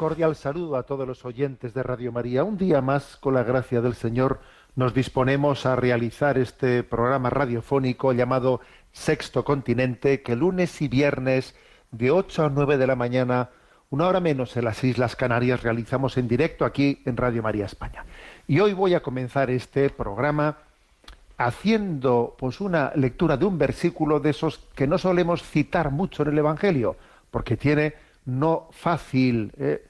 Cordial saludo a todos los oyentes de Radio María. Un día más, con la gracia del Señor, nos disponemos a realizar este programa radiofónico llamado Sexto Continente, que lunes y viernes de 8 a 9 de la mañana, una hora menos en las Islas Canarias, realizamos en directo aquí en Radio María España. Y hoy voy a comenzar este programa haciendo pues una lectura de un versículo de esos que no solemos citar mucho en el Evangelio, porque tiene no fácil, eh,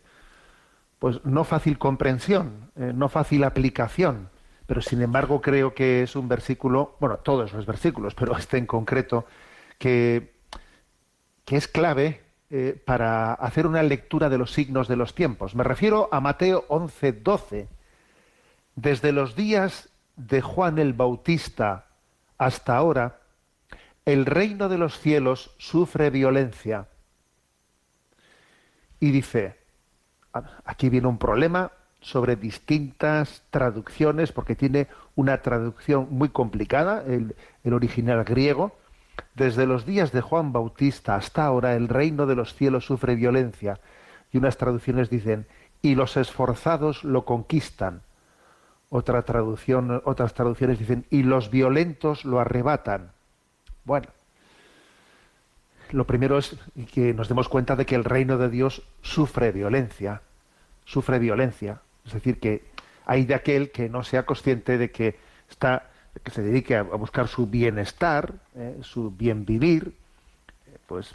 pues no fácil comprensión, eh, no fácil aplicación, pero sin embargo creo que es un versículo, bueno, todos los versículos, pero este en concreto, que, que es clave eh, para hacer una lectura de los signos de los tiempos. Me refiero a Mateo 11, 12. Desde los días de Juan el Bautista hasta ahora, el reino de los cielos sufre violencia y dice, aquí viene un problema sobre distintas traducciones, porque tiene una traducción muy complicada, el, original griego. Desde los días de Juan Bautista hasta ahora el reino de los cielos sufre violencia. Y unas traducciones dicen, y los esforzados lo conquistan. Otra traducción, otras traducciones dicen, y los violentos lo arrebatan. Bueno, lo primero es que nos demos cuenta de que el reino de Dios sufre violencia, sufre violencia. Es decir, que hay de aquel que no sea consciente de que está, que se dedique a, buscar su bienestar, eh, su bien vivir, eh, pues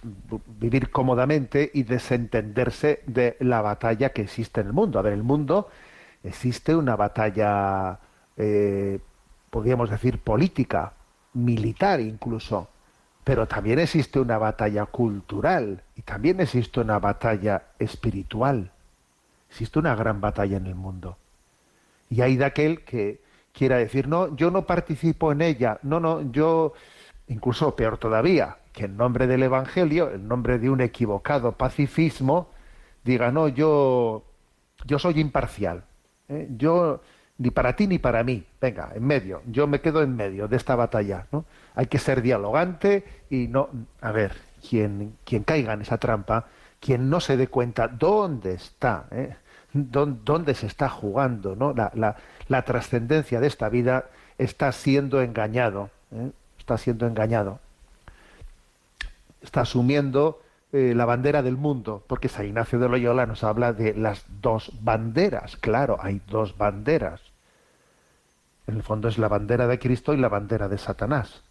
vivir cómodamente y desentenderse de la batalla que existe en el mundo. A ver, el mundo existe una batalla, eh, podríamos decir, política, militar incluso pero también existe una batalla cultural y también existe una batalla espiritual. Existe una gran batalla en el mundo. Y hay de aquel que quiera decir, no, yo no participo en ella, no, no, yo, incluso peor todavía, que en nombre del Evangelio, en nombre de un equivocado pacifismo, diga, no, yo, yo soy imparcial, ¿eh? yo ni para ti ni para mí, venga, en medio, yo me quedo en medio de esta batalla, ¿no? Hay que ser dialogante y no, a ver, quien, caiga en esa trampa, quien no se dé cuenta dónde está, ¿eh? dónde, se está jugando, ¿no? La, la, la trascendencia de esta vida está siendo engañado, ¿eh? está siendo engañado, está asumiendo eh, la bandera del mundo, porque San Ignacio de Loyola nos habla de las dos banderas, claro, hay dos banderas. En el fondo es la bandera de Cristo y la bandera de Satanás.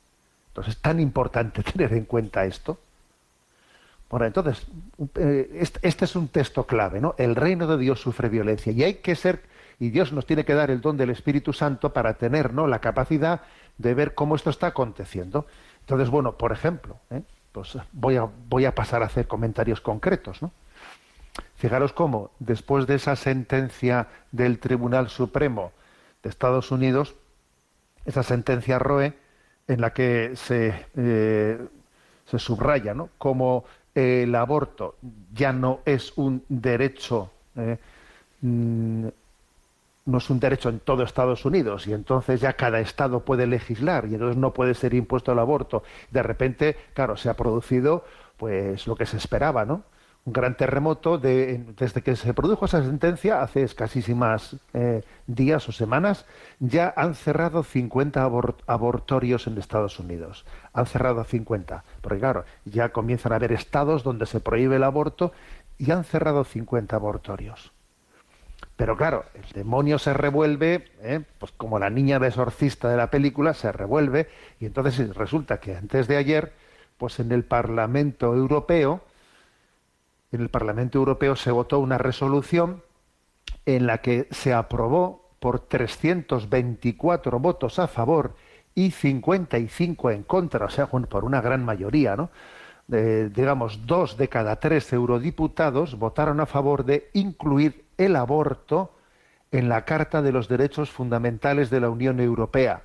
Entonces, es tan importante tener en cuenta esto. Bueno, entonces, eh, este es un texto clave, ¿no? El reino de Dios sufre violencia y hay que ser, y Dios nos tiene que dar el don del Espíritu Santo para tener, ¿no? La capacidad de ver cómo esto está aconteciendo. Entonces, bueno, por ejemplo, ¿eh? pues voy a, voy a pasar a hacer comentarios concretos, ¿no? Fijaros cómo, después de esa sentencia del Tribunal Supremo de Estados Unidos, esa sentencia Roe, en la que se, eh, se subraya ¿no? como el aborto ya no es un derecho, eh, mm, no es un derecho en todo Estados Unidos y entonces ya cada estado puede legislar y entonces no puede ser impuesto el aborto. De repente, claro, se ha producido pues lo que se esperaba, ¿no? Un gran terremoto desde que se produjo esa sentencia hace escasísimas eh, días o semanas ya han cerrado 50 abortorios en Estados Unidos han cerrado 50 porque claro ya comienzan a haber estados donde se prohíbe el aborto y han cerrado 50 abortorios pero claro el demonio se revuelve ¿eh? pues como la niña de exorcista de la película se revuelve y entonces resulta que antes de ayer pues en el Parlamento Europeo en el Parlamento Europeo se votó una resolución en la que se aprobó por 324 votos a favor y 55 en contra, o sea, por una gran mayoría, ¿no? digamos, dos de cada tres eurodiputados votaron a favor de incluir el aborto en la Carta de los Derechos Fundamentales de la Unión Europea,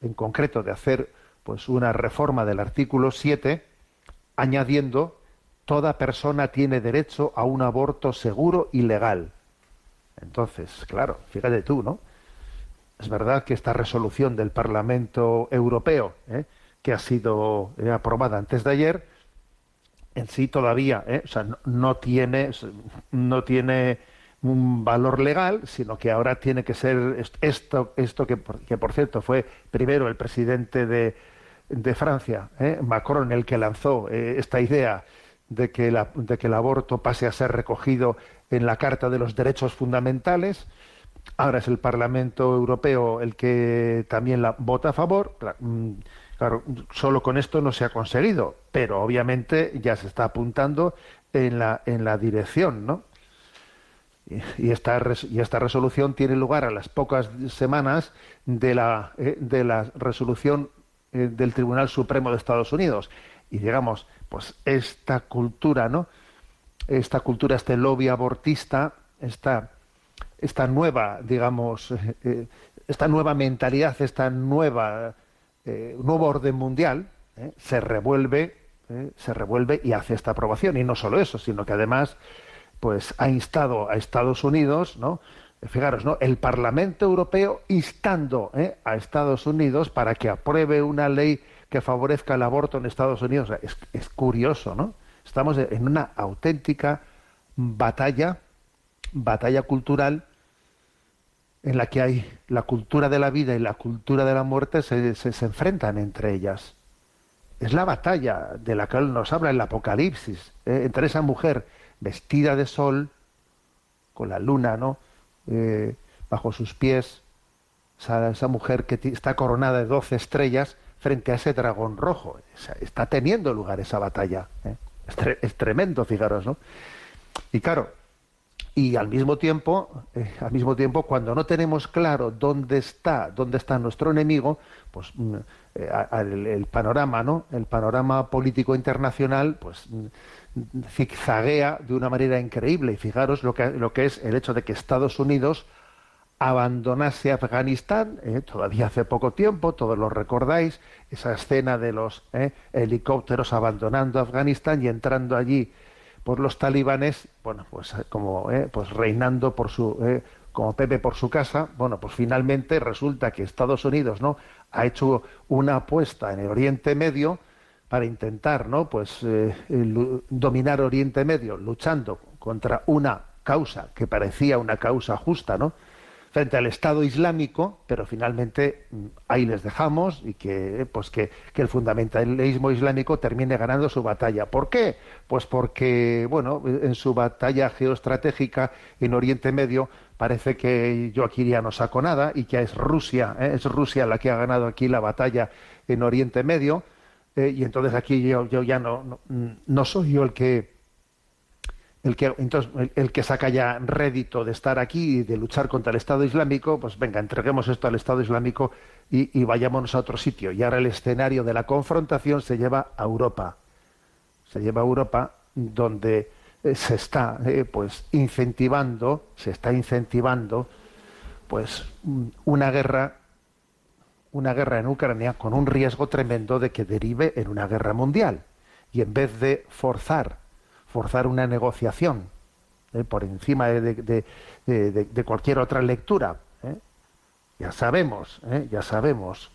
en concreto de hacer pues una reforma del artículo 7 añadiendo toda persona tiene derecho a un aborto seguro y legal. Entonces, claro, fíjate tú, ¿no? Es verdad que esta resolución del Parlamento Europeo, ¿eh? que ha sido eh, aprobada antes de ayer, en sí todavía, ¿eh? o sea, no, tiene, no tiene un valor legal, sino que ahora tiene que ser esto, esto que, que por cierto fue primero el presidente de, de Francia, Macron, el que lanzó esta idea de que, la, de que el aborto pase a ser recogido en la Carta de los Derechos Fundamentales. Ahora es el Parlamento Europeo el que también la vota a favor. Mm, claro, solo con esto no se ha conseguido, pero obviamente ya se está apuntando en la, en la dirección, ¿no? Y esta, y esta resolución tiene lugar a las pocas semanas de la, eh, de la resolución eh, del Tribunal Supremo de Estados Unidos. Y digamos, pues esta cultura, ¿no? esta cultura, este lobby abortista, esta, esta nueva, digamos, eh, eh, esta nueva mentalidad, esta nueva eh, nuevo orden mundial, se revuelve, se revuelve y hace esta aprobación. Y no solo eso, sino que además, pues ha instado a Estados Unidos, ¿no? Fijaros, ¿no? El Parlamento Europeo instando a Estados Unidos para que apruebe una ley que favorezca el aborto en Estados Unidos. Es, es curioso, ¿no? Estamos en una auténtica batalla, batalla cultural en la que hay la cultura de la vida y la cultura de la muerte se, se, enfrentan entre ellas. Es la batalla de la que nos habla el Apocalipsis, ¿eh? entre esa mujer vestida de sol, con la luna, ¿no? Eh, bajo sus pies, esa, mujer que está coronada de doce estrellas frente a ese dragón rojo. está teniendo lugar esa batalla. ¿eh? Es, tremendo, fijaros, ¿no? Y claro, y al mismo tiempo, eh, al mismo tiempo, cuando no tenemos claro dónde está, dónde está nuestro enemigo, pues mm, eh, el, panorama, ¿no? El panorama político internacional, pues mm, zigzaguea de una manera increíble. Y fijaros lo que, lo que es el hecho de que Estados Unidos abandonase Afganistán, eh, todavía hace poco tiempo, todos lo recordáis, esa escena de los eh, helicópteros abandonando Afganistán y entrando allí por los talibanes, bueno, pues eh, como pues reinando por su como Pepe por su casa, bueno, pues finalmente resulta que Estados Unidos, ¿no? ha hecho una apuesta en el Oriente Medio para intentar, ¿no? pues dominar Oriente Medio luchando contra una causa que parecía una causa justa, ¿no? Frente al Estado Islámico, pero finalmente mm, ahí les dejamos y que, pues que, el fundamentalismo islámico termine ganando su batalla. ¿Por qué? Pues porque, bueno, en su batalla geoestratégica en Oriente Medio parece que yo aquí ya no saco nada y que es Rusia, ¿eh? es Rusia la que ha ganado aquí la batalla en Oriente Medio eh, y entonces aquí yo, yo ya no, no, no soy yo el que el que entonces el, que saca ya rédito de estar aquí y de luchar contra el Estado Islámico, pues venga, entreguemos esto al Estado Islámico y, vayámonos a otro sitio. Y ahora el escenario de la confrontación se lleva a Europa. Se lleva a Europa donde eh, se está eh, pues incentivando, se está incentivando pues una guerra una guerra en Ucrania con un riesgo tremendo de que derive en una guerra mundial. Y en vez de forzar forzar una negociación ¿eh? por encima de, cualquier otra lectura. ¿eh? Ya sabemos, ¿eh? ya sabemos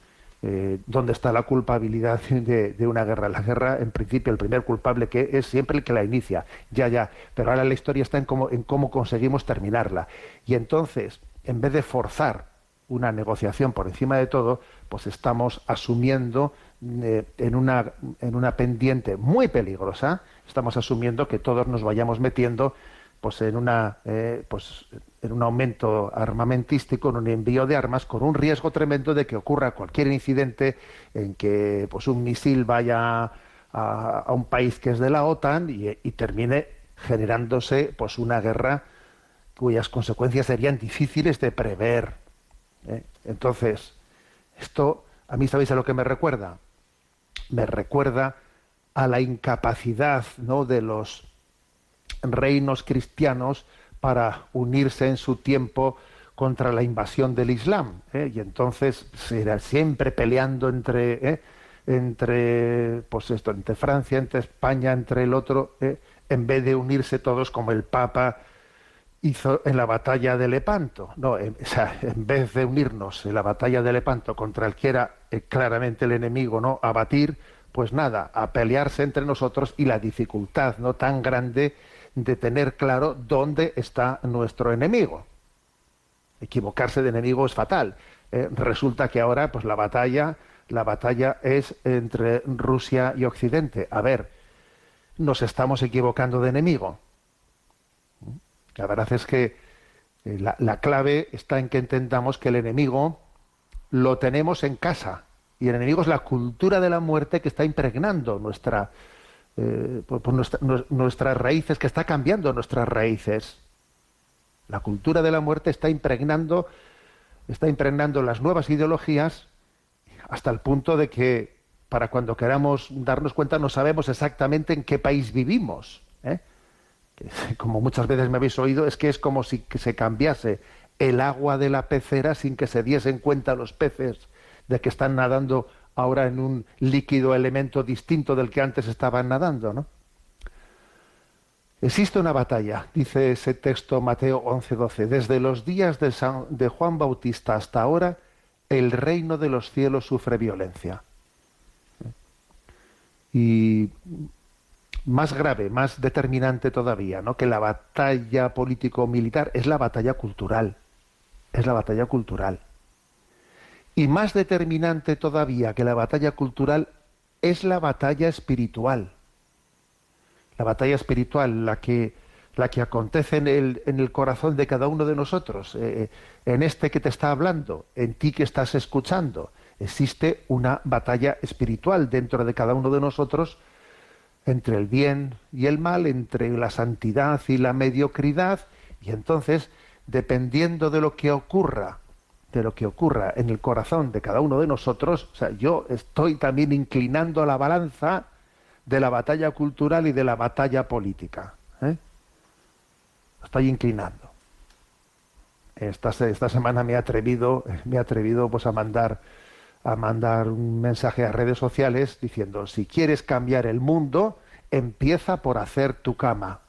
dónde está la culpabilidad de, una guerra. La guerra, en principio, el primer culpable que es siempre el que la inicia. Ya, ya. Pero ahora la historia está en cómo, en cómo conseguimos terminarla. Y entonces, en vez de forzar una negociación por encima de todo, pues estamos asumiendo en, una, en una pendiente muy peligrosa, estamos asumiendo que todos nos vayamos metiendo pues en una eh, pues en un aumento armamentístico, en un envío de armas, con un riesgo tremendo de que ocurra cualquier incidente en que pues un misil vaya a, un país que es de la OTAN y, termine generándose pues una guerra cuyas consecuencias serían difíciles de prever. ¿eh? Entonces, esto, a mí, ¿sabéis a lo que me recuerda? Me recuerda a la incapacidad ¿no? de los reinos cristianos para unirse en su tiempo contra la invasión del Islam. ¿eh? Y entonces era siempre peleando entre, ¿eh? entre, pues esto, entre Francia, entre España, entre el otro, ¿eh? en vez de unirse todos como el Papa hizo en la batalla de Lepanto. No, en, o sea, en vez de unirnos en la batalla de Lepanto contra el que era claramente el enemigo, ¿no? A batir, pues nada, a pelearse entre nosotros y la dificultad no tan grande de tener claro dónde está nuestro enemigo. Equivocarse de enemigo es fatal. Eh, resulta que ahora, pues la batalla, la batalla es entre Rusia y Occidente. A ver, nos estamos equivocando de enemigo. La verdad es que eh, la, la clave está en que entendamos que el enemigo lo tenemos en casa y el enemigo es la cultura de la muerte que está impregnando nuestra, eh, nuestras raíces, que está cambiando nuestras raíces. La cultura de la muerte está impregnando, está impregnando las nuevas ideologías hasta el punto de que para cuando queramos darnos cuenta no sabemos exactamente en qué país vivimos. ¿Eh? Como muchas veces me habéis oído, es que es como si se cambiase el agua de la pecera sin que se diesen cuenta los peces de que están nadando ahora en un líquido elemento distinto del que antes estaban nadando, ¿no? Existe una batalla, dice ese texto Mateo 11:12, desde los días de, San, de Juan Bautista hasta ahora, el reino de los cielos sufre violencia. Y más grave, más determinante todavía, ¿no? que la batalla político-militar es la batalla cultural. Es la batalla cultural. Y más determinante todavía que la batalla cultural es la batalla espiritual. La batalla espiritual, la que, la que acontece en el, en el corazón de cada uno de nosotros, eh, en este que te está hablando, en ti que estás escuchando. Existe una batalla espiritual dentro de cada uno de nosotros entre el bien y el mal, entre la santidad y la mediocridad, y entonces, dependiendo de lo que ocurra de lo que ocurra en el corazón de cada uno de nosotros, o sea, yo estoy también inclinando la balanza de la batalla cultural y de la batalla política. ¿eh? Estoy inclinando. Esta, esta semana me he atrevido, me he atrevido pues a mandar a mandar un mensaje a redes sociales diciendo si quieres cambiar el mundo, empieza por hacer tu cama.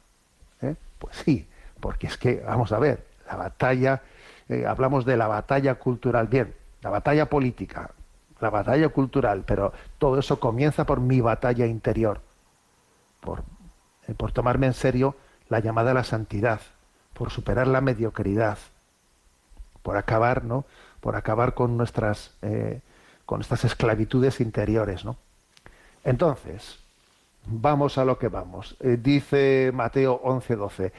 ¿eh? Pues sí, porque es que, vamos a ver, la batalla eh, hablamos de la batalla cultural, bien, la batalla política, la batalla cultural, pero todo eso comienza por mi batalla interior, por, eh, por tomarme en serio la llamada a la santidad, por superar la mediocridad, por acabar, ¿no? Por acabar con nuestras, con estas esclavitudes interiores, ¿no? Entonces, vamos a lo que vamos. dice Mateo 11:12,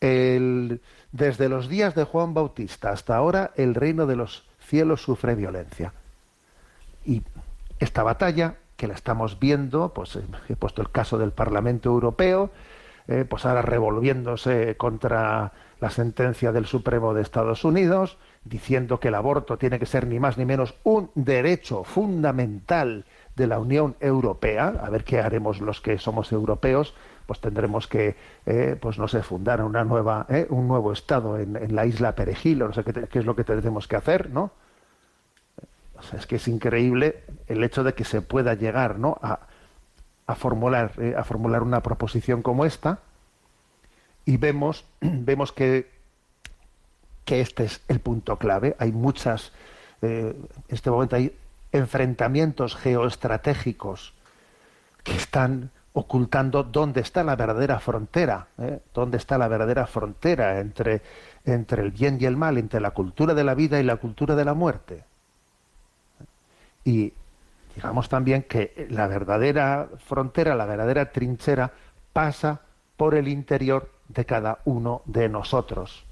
el, desde los días de Juan Bautista hasta ahora, el reino de los cielos sufre violencia. Y esta batalla, que la estamos viendo, pues eh, he puesto el caso del Parlamento Europeo, eh, pues ahora revolviéndose contra la sentencia del Supremo de Estados Unidos, diciendo que el aborto tiene que ser ni más ni menos un derecho fundamental de la Unión Europea, a ver qué haremos los que somos europeos, pues tendremos que, eh, pues no sé, fundar una nueva, eh, un nuevo estado en, la isla Perejil, o no sé qué, es lo que tendremos que hacer, ¿no? O sea, es que es increíble el hecho de que se pueda llegar, ¿no? A, a formular, eh, a formular una proposición como esta y vemos, vemos que, que este es el punto clave. Hay muchas, en este momento hay enfrentamientos geoestratégicos que están ocultando dónde está la verdadera frontera, ¿eh? dónde está la verdadera frontera entre, entre el bien y el mal, entre la cultura de la vida y la cultura de la muerte. Y digamos también que la verdadera frontera, la verdadera trinchera, pasa por el interior de cada uno de nosotros.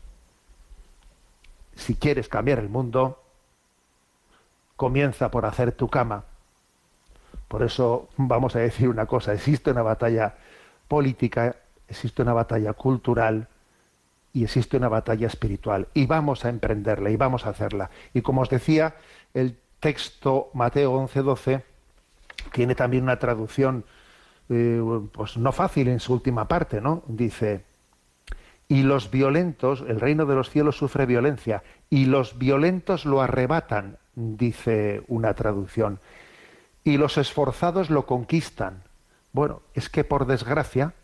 Si quieres cambiar el mundo, comienza por hacer tu cama por eso vamos a decir una cosa, existe una batalla política, existe una batalla cultural y existe una batalla espiritual y vamos a emprenderla y vamos a hacerla. Y como os decía, el texto Mateo 11:12 tiene también una traducción eh, pues no fácil en su última parte, ¿no? Dice, y los violentos, el reino de los cielos sufre violencia, y los violentos lo arrebatan, dice una traducción, y los esforzados lo conquistan. Bueno, es que por desgracia,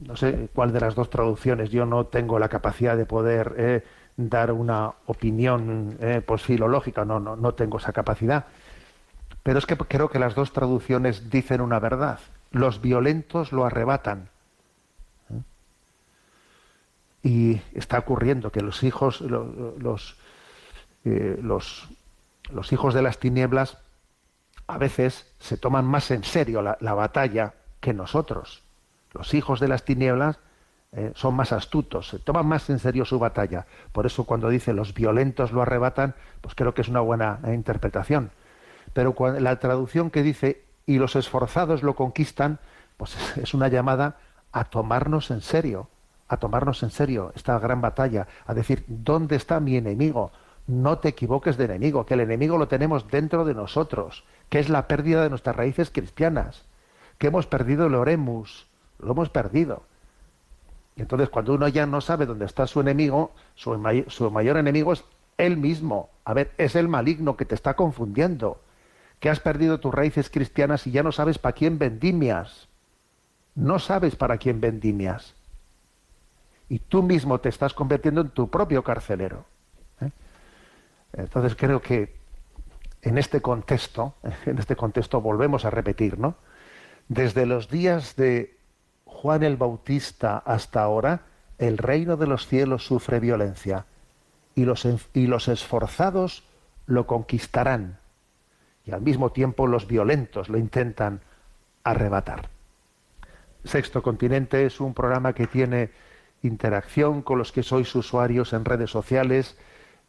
no sé cuál de las dos traducciones, yo no tengo la capacidad de poder eh, dar una opinión eh, pues filológica, no, no, no tengo esa capacidad. Pero es que creo que las dos traducciones dicen una verdad. Los violentos lo arrebatan. ¿Eh? Y está ocurriendo que los hijos, los, eh, los, los, hijos de las tinieblas a veces se toman más en serio la, batalla que nosotros. Los hijos de las tinieblas eh, son más astutos, se toman más en serio su batalla. Por eso cuando dice los violentos lo arrebatan, pues creo que es una buena interpretación pero la traducción que dice y los esforzados lo conquistan, pues es una llamada a tomarnos en serio, a tomarnos en serio esta gran batalla, a decir, ¿dónde está mi enemigo? No te equivoques de enemigo, que el enemigo lo tenemos dentro de nosotros, que es la pérdida de nuestras raíces cristianas, que hemos perdido el oremus, lo hemos perdido. Y entonces cuando uno ya no sabe dónde está su enemigo, su, mayor enemigo es él mismo. A ver, es el maligno que te está confundiendo que has perdido tus raíces cristianas y ya no sabes para quién vendimias. No sabes para quién vendimias. Y tú mismo te estás convirtiendo en tu propio carcelero. ¿eh? Entonces creo que en este contexto, en este contexto volvemos a repetir, ¿no? Desde los días de Juan el Bautista hasta ahora, el reino de los cielos sufre violencia y los, y los esforzados lo conquistarán y al mismo tiempo los violentos lo intentan arrebatar. Sexto Continente es un programa que tiene interacción con los que sois usuarios en redes sociales,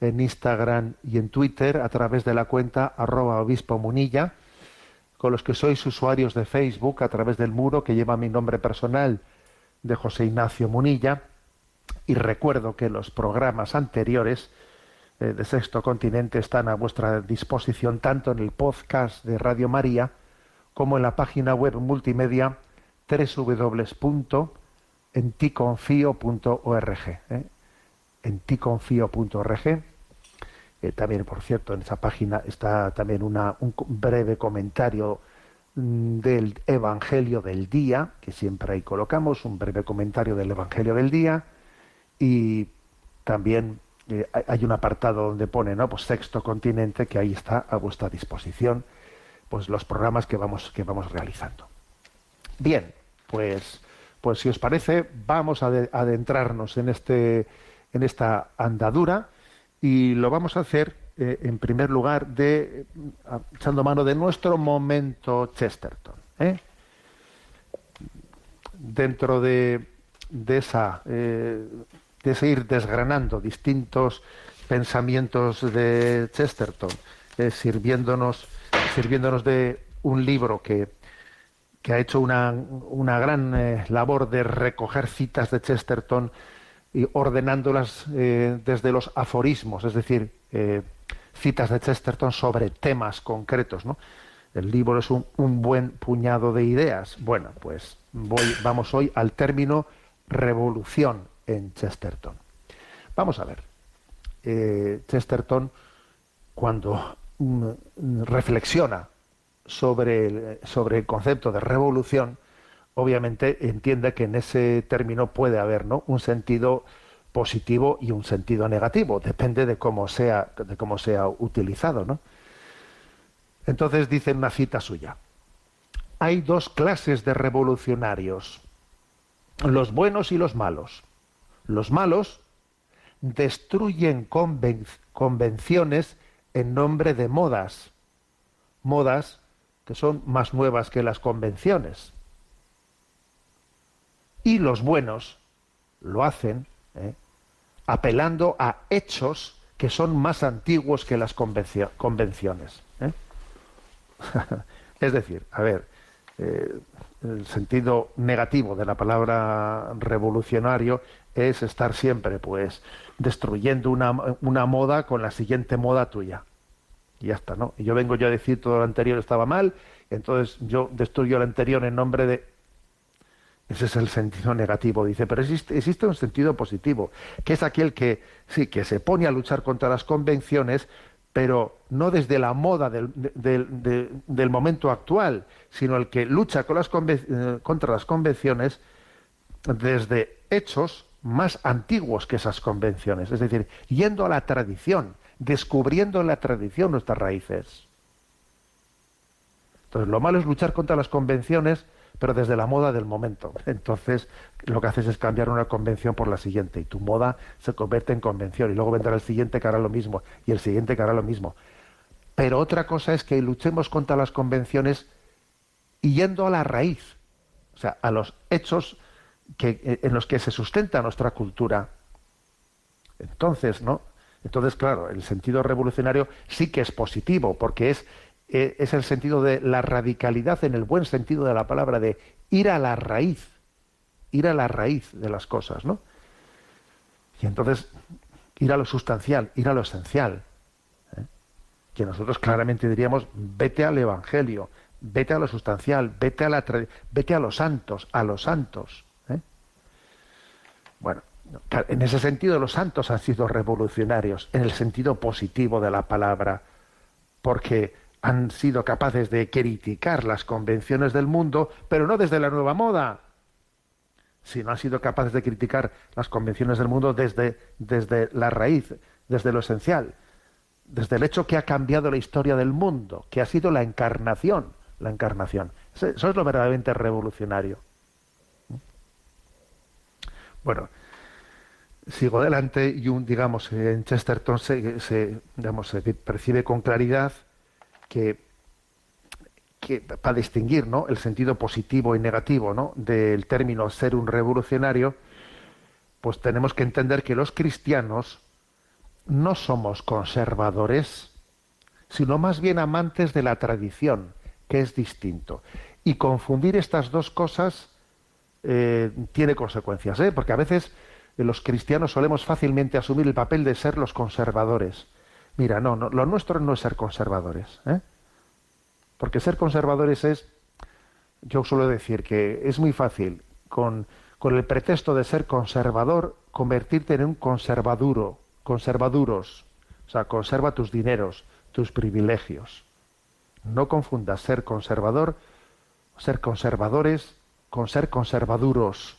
en Instagram y en Twitter a través de la cuenta arroba obispo munilla, con los que sois usuarios de Facebook a través del muro que lleva mi nombre personal de José Ignacio Munilla. Y recuerdo que los programas anteriores eh, de Sexto Continente están a vuestra disposición tanto en el podcast de Radio María como en la página web multimedia www.enticonfio.org. ¿eh? Enticonfio.org. Eh, también, por cierto, en esa página está también una, un breve comentario mm, del Evangelio del día, que siempre ahí colocamos, un breve comentario del Evangelio del día, y también eh, hay un apartado donde pone, ¿no? Pues sexto continente, que ahí está a vuestra disposición, pues los programas que vamos, que vamos realizando. Bien, pues, pues si os parece, vamos a adentrarnos en este, en esta andadura y lo vamos a hacer eh, en primer lugar de echando mano de nuestro momento Chesterton. ¿eh? Dentro de, de esa de seguir desgranando distintos pensamientos de Chesterton, eh, sirviéndonos, sirviéndonos de un libro que, que ha hecho una, una gran eh, labor de recoger citas de Chesterton y ordenándolas eh, desde los aforismos, es decir, citas de Chesterton sobre temas concretos. ¿no? El libro es un, buen puñado de ideas. Bueno, pues vamos hoy al término revolución en Chesterton. Vamos a ver. Eh, Chesterton, cuando mm, reflexiona sobre el, sobre el concepto de revolución, obviamente entiende que en ese término puede haber ¿no? un sentido positivo y un sentido negativo, depende de cómo sea, de cómo sea utilizado. ¿no? Entonces dice una cita suya, hay dos clases de revolucionarios, los buenos y los malos. Los malos destruyen convenciones en nombre de modas, modas que son más nuevas que las convenciones. Y los buenos lo hacen ¿eh? apelando a hechos que son más antiguos que las convenciones. ¿eh? es decir, a ver, eh, el sentido negativo de la palabra revolucionario es estar siempre, pues, destruyendo una, una moda con la siguiente moda tuya. Y ya está, ¿no? Y yo vengo yo a decir todo lo anterior estaba mal, entonces yo destruyo lo anterior en nombre de... Ese es el sentido negativo, dice, pero existe, existe un sentido positivo, que es aquel que, sí, que se pone a luchar contra las convenciones, pero no desde la moda del, del, del, momento actual, sino el que lucha con las conven- contra las convenciones desde hechos más antiguos que esas convenciones, es decir, yendo a la tradición, descubriendo en la tradición nuestras raíces. Entonces, lo malo es luchar contra las convenciones, pero desde la moda del momento. Entonces, lo que haces es cambiar una convención por la siguiente y tu moda se convierte en convención y luego vendrá el siguiente que hará lo mismo y el siguiente que hará lo mismo. Pero otra cosa es que luchemos contra las convenciones yendo a la raíz, o sea, a los hechos que, en los que se sustenta nuestra cultura. Entonces, ¿no? Entonces, claro, el sentido revolucionario sí que es positivo, porque es, eh, es el sentido de la radicalidad en el buen sentido de la palabra, de ir a la raíz, ir a la raíz de las cosas, ¿no? Y entonces, ir a lo sustancial, ir a lo esencial. ¿eh? Que nosotros claramente diríamos, vete al Evangelio, vete a lo sustancial, vete a, la vete a los santos, a los santos. ¿eh? Bueno, en ese sentido los santos han sido revolucionarios, en el sentido positivo de la palabra, porque han sido capaces de criticar las convenciones del mundo, pero no desde la nueva moda, sino han sido capaces de criticar las convenciones del mundo desde, desde la raíz, desde lo esencial, desde el hecho que ha cambiado la historia del mundo, que ha sido la encarnación, la encarnación. Eso es lo verdaderamente revolucionario. Bueno, sigo adelante y digamos, en Chesterton se, percibe con claridad que, que para distinguir ¿no? el sentido positivo y negativo ¿no? del término ser un revolucionario, pues tenemos que entender que los cristianos no somos conservadores, sino más bien amantes de la tradición, que es distinto. Y confundir estas dos cosas eh, tiene consecuencias, ¿eh? porque a veces los cristianos solemos fácilmente asumir el papel de ser los conservadores. Mira, no, no lo nuestro no es ser conservadores, ¿eh? porque ser conservadores es, yo suelo decir que es muy fácil, con, con el pretexto de ser conservador, convertirte en un conservaduro, conservaduros, o sea, conserva tus dineros, tus privilegios. No confundas ser conservador, ser conservadores con ser conservaduros.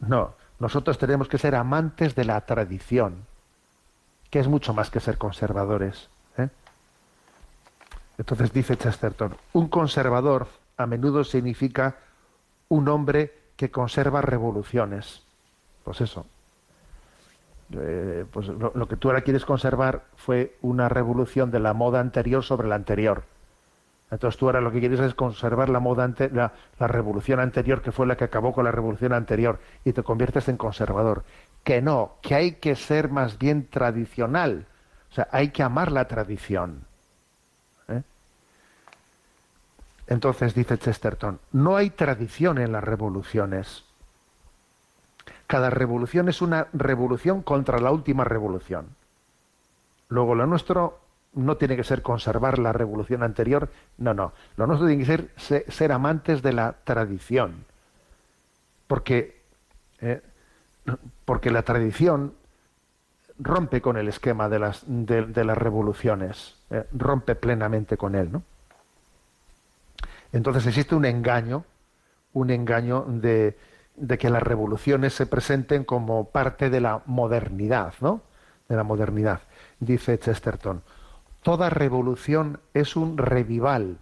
No, nosotros tenemos que ser amantes de la tradición, que es mucho más que ser conservadores. ¿eh? Entonces dice Chesterton, un conservador a menudo significa un hombre que conserva revoluciones. Pues eso. Eh, pues lo, lo que tú ahora quieres conservar fue una revolución de la moda anterior sobre la anterior. Entonces tú ahora lo que quieres es conservar la moda ante, la, revolución anterior que fue la que acabó con la revolución anterior y te conviertes en conservador. Que no, que hay que ser más bien tradicional. O sea, hay que amar la tradición. ¿Eh? Entonces dice Chesterton, no hay tradición en las revoluciones. Cada revolución es una revolución contra la última revolución. Luego lo nuestro no tiene que ser conservar la revolución anterior, no, no. Lo nuestro tiene que ser ser, amantes de la tradición. Porque, eh, porque la tradición rompe con el esquema de las, de, de las revoluciones, eh, rompe plenamente con él, ¿no? Entonces existe un engaño, un engaño de, de que las revoluciones se presenten como parte de la modernidad, ¿no? De la modernidad. Dice Chesterton, toda revolución es un revival.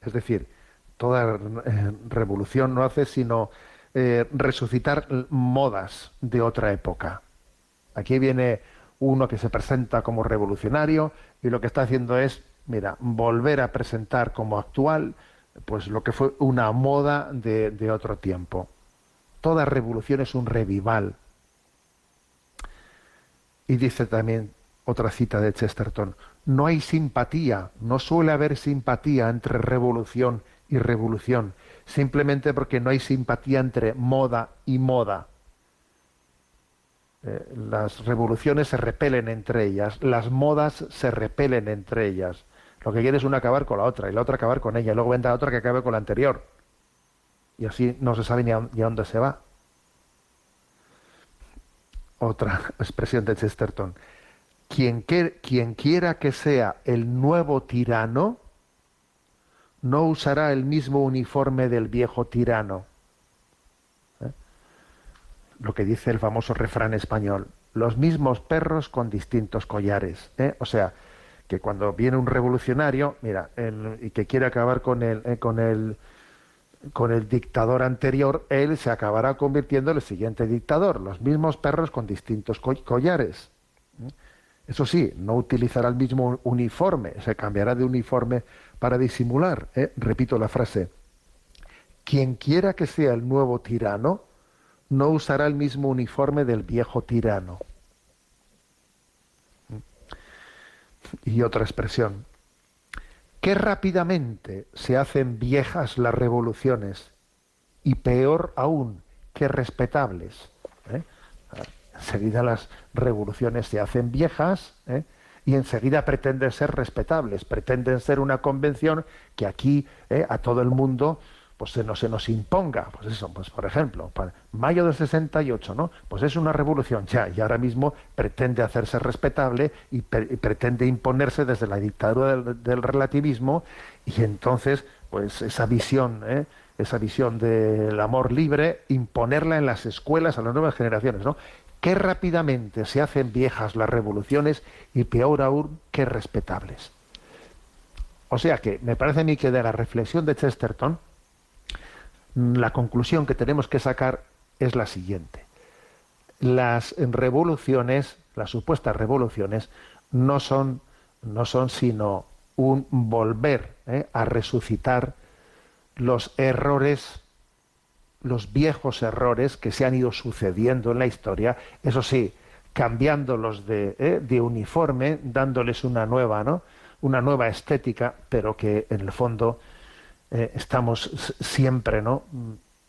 Es decir, toda eh, revolución no hace sino eh, resucitar modas de otra época. Aquí viene uno que se presenta como revolucionario y lo que está haciendo es, mira, volver a presentar como actual pues lo que fue una moda de, de otro tiempo. Toda revolución es un revival. Y dice también otra cita de Chesterton, no hay simpatía, no suele haber simpatía entre revolución y revolución, simplemente porque no hay simpatía entre moda y moda. Eh, las revoluciones se repelen entre ellas, las modas se repelen entre ellas. Lo que quiere es una acabar con la otra y la otra acabar con ella, y luego vendrá otra que acabe con la anterior. Y así no se sabe ni a, dónde se va. Otra expresión de Chesterton. Quien, quien quiera que sea el nuevo tirano, no usará el mismo uniforme del viejo tirano. ¿Eh? Lo que dice el famoso refrán español, los mismos perros con distintos collares. ¿eh? O sea, que cuando viene un revolucionario, mira, y que quiere acabar eh, con el dictador anterior, él se acabará convirtiendo en el siguiente dictador, los mismos perros con distintos collares. Eso sí, no utilizará el mismo uniforme, se cambiará de uniforme para disimular. ¿eh? Repito la frase, quien quiera que sea el nuevo tirano, no usará el mismo uniforme del viejo tirano. Y otra expresión, qué rápidamente se hacen viejas las revoluciones y peor aún, qué respetables. ¿eh? Enseguida las revoluciones se hacen viejas ¿eh? y enseguida pretenden ser respetables, pretenden ser una convención que aquí ¿eh? a todo el mundo pues se nos, se nos imponga. Pues eso, pues por ejemplo, para mayo del 68, ¿no? Pues es una revolución ya, y ahora mismo pretende hacerse respetable y, pretende imponerse desde la dictadura del, relativismo, y entonces, pues esa visión, ¿eh? esa visión del amor libre, imponerla en las escuelas a las nuevas generaciones, ¿no? Qué rápidamente se hacen viejas las revoluciones y peor aún, qué respetables. O sea que me parece a mí que de la reflexión de Chesterton, la conclusión que tenemos que sacar es la siguiente. Las revoluciones, las supuestas revoluciones, no son, no son sino un volver ¿eh? a resucitar los errores, los viejos errores que se han ido sucediendo en la historia, eso sí, cambiándolos de, ¿eh? uniforme, dándoles una nueva, ¿no? una nueva estética, pero que en el fondo eh, estamos siempre, ¿no?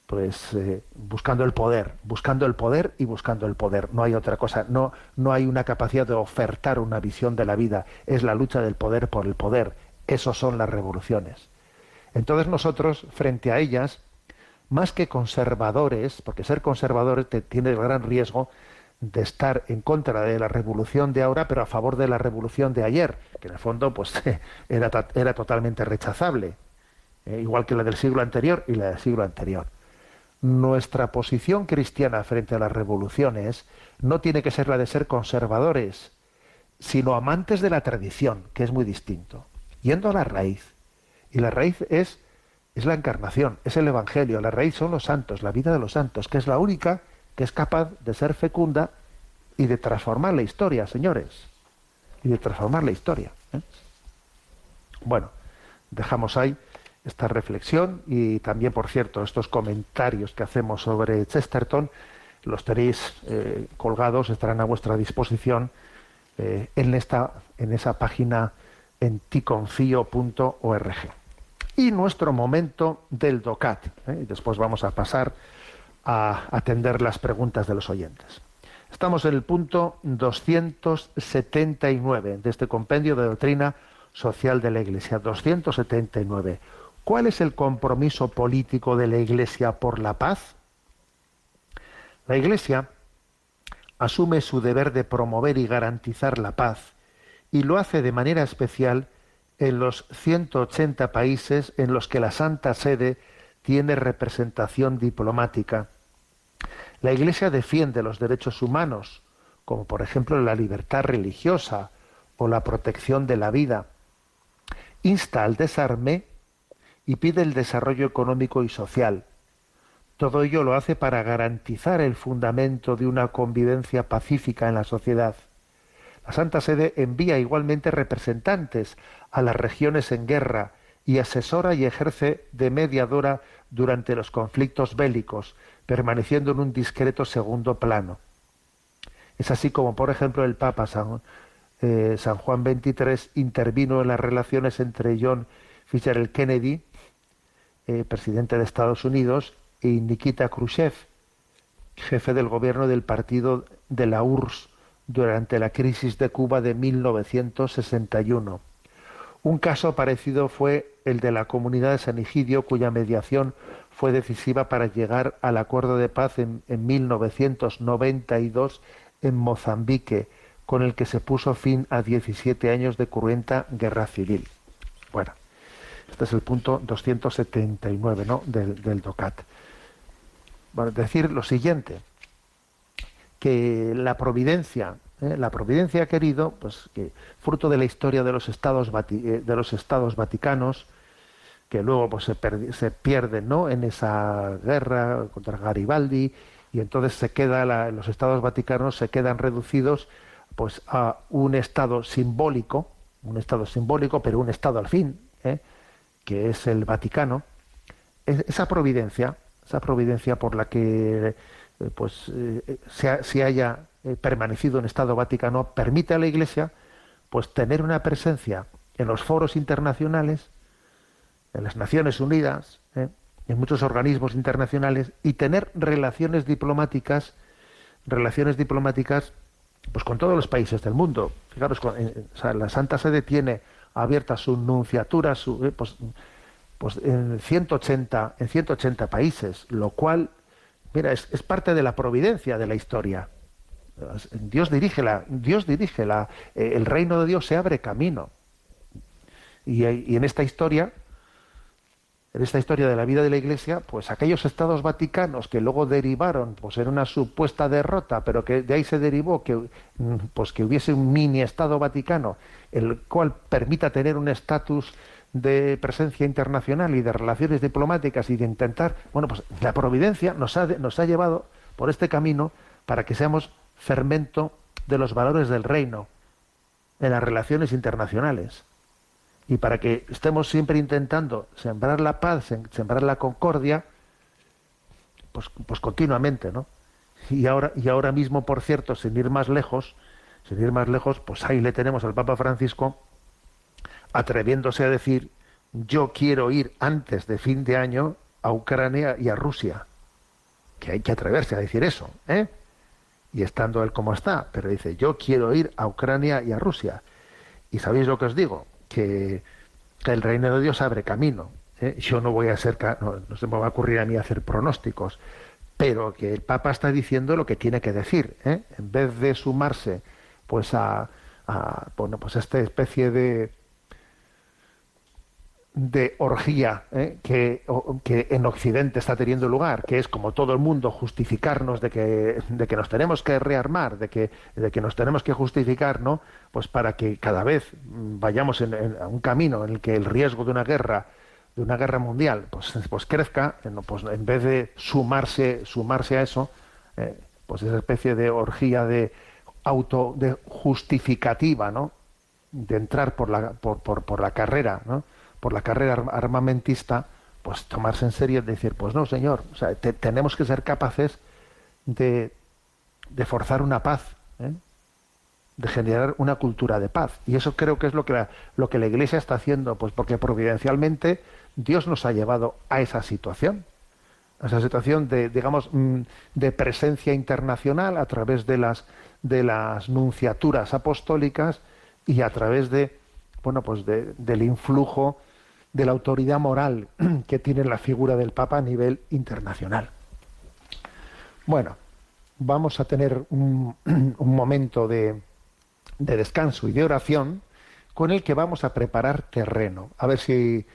Pues eh, buscando el poder, buscando el poder y buscando el poder. No hay otra cosa. No, no hay una capacidad de ofertar una visión de la vida. Es la lucha del poder por el poder. Esos son las revoluciones. Entonces nosotros, frente a ellas, más que conservadores, porque ser conservadores te, tiene el gran riesgo de estar en contra de la revolución de ahora, pero a favor de la revolución de ayer, que en el fondo pues era, era totalmente rechazable. Eh, igual que la del siglo anterior y la del siglo anterior. Nuestra posición cristiana frente a las revoluciones no tiene que ser la de ser conservadores, sino amantes de la tradición, que es muy distinto, yendo a la raíz. Y la raíz es, es la encarnación, es el Evangelio, la raíz son los santos, la vida de los santos, que es la única que es capaz de ser fecunda y de transformar la historia, señores, y de transformar la historia. ¿eh? Bueno, dejamos ahí esta reflexión y también, por cierto, estos comentarios que hacemos sobre Chesterton, los tenéis eh, colgados, estarán a vuestra disposición eh, en, esta, en esa página en ticonfío.org. Y nuestro momento del DOCAT. ¿eh? Después vamos a pasar a atender las preguntas de los oyentes. Estamos en el punto 279 de este compendio de doctrina social de la Iglesia. 279 ¿Cuál es el compromiso político de la Iglesia por la paz? La Iglesia asume su deber de promover y garantizar la paz y lo hace de manera especial en los 180 países en los que la Santa Sede tiene representación diplomática. La Iglesia defiende los derechos humanos, como por ejemplo la libertad religiosa o la protección de la vida. Insta al desarme y pide el desarrollo económico y social. Todo ello lo hace para garantizar el fundamento de una convivencia pacífica en la sociedad. La Santa Sede envía igualmente representantes a las regiones en guerra y asesora y ejerce de mediadora durante los conflictos bélicos, permaneciendo en un discreto segundo plano. Es así como, por ejemplo, el Papa San, eh, Juan XXIII intervino en las relaciones entre John Fitzgerald Kennedy eh, presidente de Estados Unidos, y Nikita Khrushchev, jefe del gobierno del partido de la URSS durante la crisis de Cuba de 1961. Un caso parecido fue el de la comunidad de San Egidio, cuya mediación fue decisiva para llegar al acuerdo de paz en, 1992 en Mozambique, con el que se puso fin a 17 años de cruenta guerra civil. Bueno, este es el punto 279 ¿no? del, del DOCAT. Bueno, decir lo siguiente, que la providencia ¿eh? La providencia ha querido, pues, que fruto de la historia de los estados, eh, de los estados vaticanos, que luego pues, se, se pierden ¿no? en esa guerra contra Garibaldi, y entonces se queda los estados vaticanos se quedan reducidos pues a un estado simbólico, un estado simbólico, pero un estado al fin, ¿eh? que es el Vaticano. esa providencia, esa providencia por la que pues se, se, haya eh, permanecido en Estado Vaticano permite a la Iglesia pues tener una presencia en los foros internacionales, en las Naciones Unidas, ¿eh? en muchos organismos internacionales y tener relaciones diplomáticas, relaciones diplomáticas pues con todos los países del mundo. Fijaros, la Santa Sede tiene abierta su nunciatura su, eh, pues, pues, en 180 en 180 países, lo cual mira, es, parte de la providencia de la historia. Dios dirige la, Dios dirige la, eh, el reino de Dios se abre camino. Y, en esta historia, en esta historia de la vida de la Iglesia, pues aquellos estados vaticanos que luego derivaron, pues en una supuesta derrota, pero que de ahí se derivó que, pues que hubiese un mini estado vaticano, el cual permita tener un estatus de presencia internacional y de relaciones diplomáticas y de intentar, bueno, pues la providencia nos ha, nos ha llevado por este camino para que seamos fermento de los valores del reino en las relaciones internacionales. Y para que estemos siempre intentando sembrar la paz, sembrar la concordia, pues, pues continuamente, ¿no? Y ahora, y ahora mismo, por cierto, sin ir más lejos, sin ir más lejos, pues ahí le tenemos al Papa Francisco atreviéndose a decir, yo quiero ir antes de fin de año a Ucrania y a Rusia. Que hay que atreverse a decir eso, ¿eh? y estando él como está, pero dice, yo quiero ir a Ucrania y a Rusia. Y sabéis lo que os digo, que, el reino de Dios abre camino. ¿eh? Yo no voy a ser, no, se me va a ocurrir a mí hacer pronósticos, pero que el Papa está diciendo lo que tiene que decir. ¿eh? En vez de sumarse pues a, a bueno, pues a esta especie de, de orgía ¿eh? que, que, en Occidente está teniendo lugar, que es como todo el mundo justificarnos de que, de que nos tenemos que rearmar, de que, de que nos tenemos que justificar, ¿no? Pues para que cada vez vayamos en, un camino en el que el riesgo de una guerra, de una guerra mundial, pues, pues crezca, pues en vez de sumarse, sumarse a eso, ¿eh? pues esa especie de orgía de auto, de justificativa, ¿no? De entrar por la, por, por, por la carrera, ¿no? Por la carrera armamentista, pues tomarse en serio y decir, pues no, señor, tenemos que ser capaces de, de forzar una paz, ¿eh? de generar una cultura de paz. Y eso creo que es lo que, la, lo que la Iglesia está haciendo, pues porque providencialmente Dios nos ha llevado a esa situación, a esa situación de, digamos, mm, de presencia internacional a través de las, de las nunciaturas apostólicas y a través de, bueno, pues del influjo de la autoridad moral que tiene la figura del Papa a nivel internacional. Bueno, vamos a tener un, momento de, descanso y de oración con el que vamos a preparar terreno. A ver si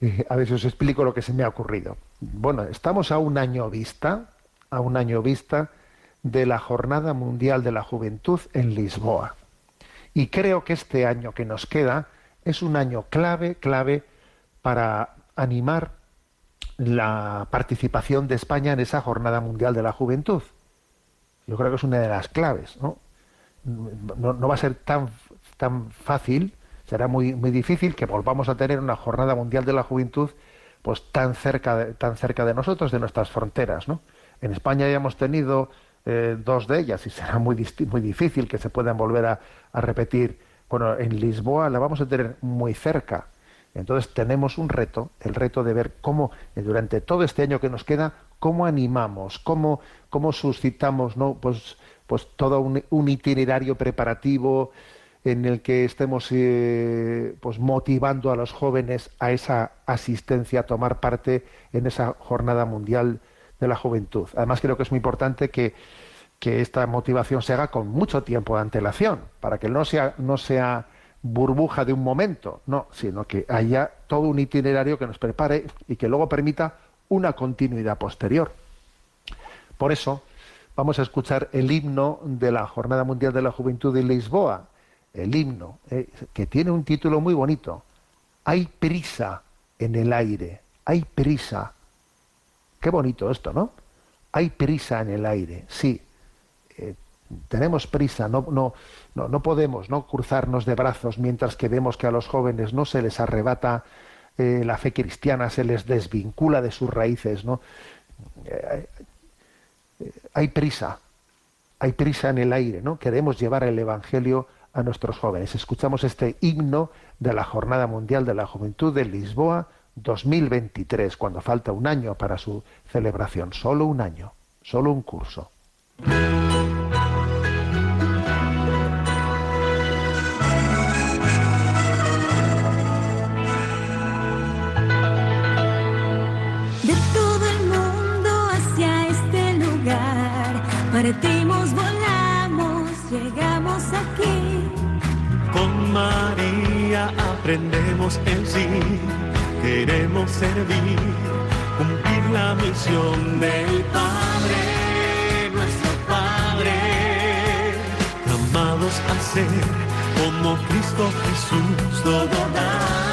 eh, a ver si os explico lo que se me ha ocurrido. Bueno, estamos a un año vista, a un año vista de la Jornada Mundial de la Juventud en Lisboa. Y creo que este año que nos queda es un año clave, clave para animar la participación de España en esa Jornada Mundial de la Juventud. Yo creo que es una de las claves. No, no, va a ser tan, tan fácil, será muy, muy difícil que volvamos a tener una Jornada Mundial de la Juventud pues tan cerca de, tan cerca de nosotros, de nuestras fronteras. En España ya hemos tenido eh, dos de ellas y será muy, muy difícil que se puedan volver a, a repetir. Bueno, en Lisboa la vamos a tener muy cerca Entonces tenemos un reto, el reto de ver cómo eh, durante todo este año que nos queda, cómo animamos, cómo, cómo suscitamos. Pues, pues todo un, itinerario preparativo en el que estemos eh, pues motivando a los jóvenes a esa asistencia, a tomar parte en esa jornada mundial de la juventud. Además creo que es muy importante que, que esta motivación se haga con mucho tiempo de antelación, para que no sea, no sea burbuja de un momento, no, sino que haya todo un itinerario que nos prepare y que luego permita una continuidad posterior. Por eso, vamos a escuchar el himno de la Jornada Mundial de la Juventud de Lisboa, el himno, eh, que tiene un título muy bonito. Hay prisa en el aire, hay prisa. Qué bonito esto, ¿no? Hay prisa en el aire, sí. Tenemos prisa, no, no, no, no podemos no cruzarnos de brazos mientras que vemos que a los jóvenes no se les arrebata eh, la fe cristiana, se les desvincula de sus raíces, ¿no? Eh, eh, hay prisa, hay prisa en el aire, ¿no? Queremos llevar el Evangelio a nuestros jóvenes. Escuchamos este himno de la Jornada Mundial de la Juventud de Lisboa 2023, cuando falta un año para su celebración, solo un año, solo un curso. Partimos, volamos, llegamos aquí. Con María aprendemos en sí, queremos servir, cumplir la misión del Padre, nuestro Padre. Amados a ser como Cristo Jesús, todo dar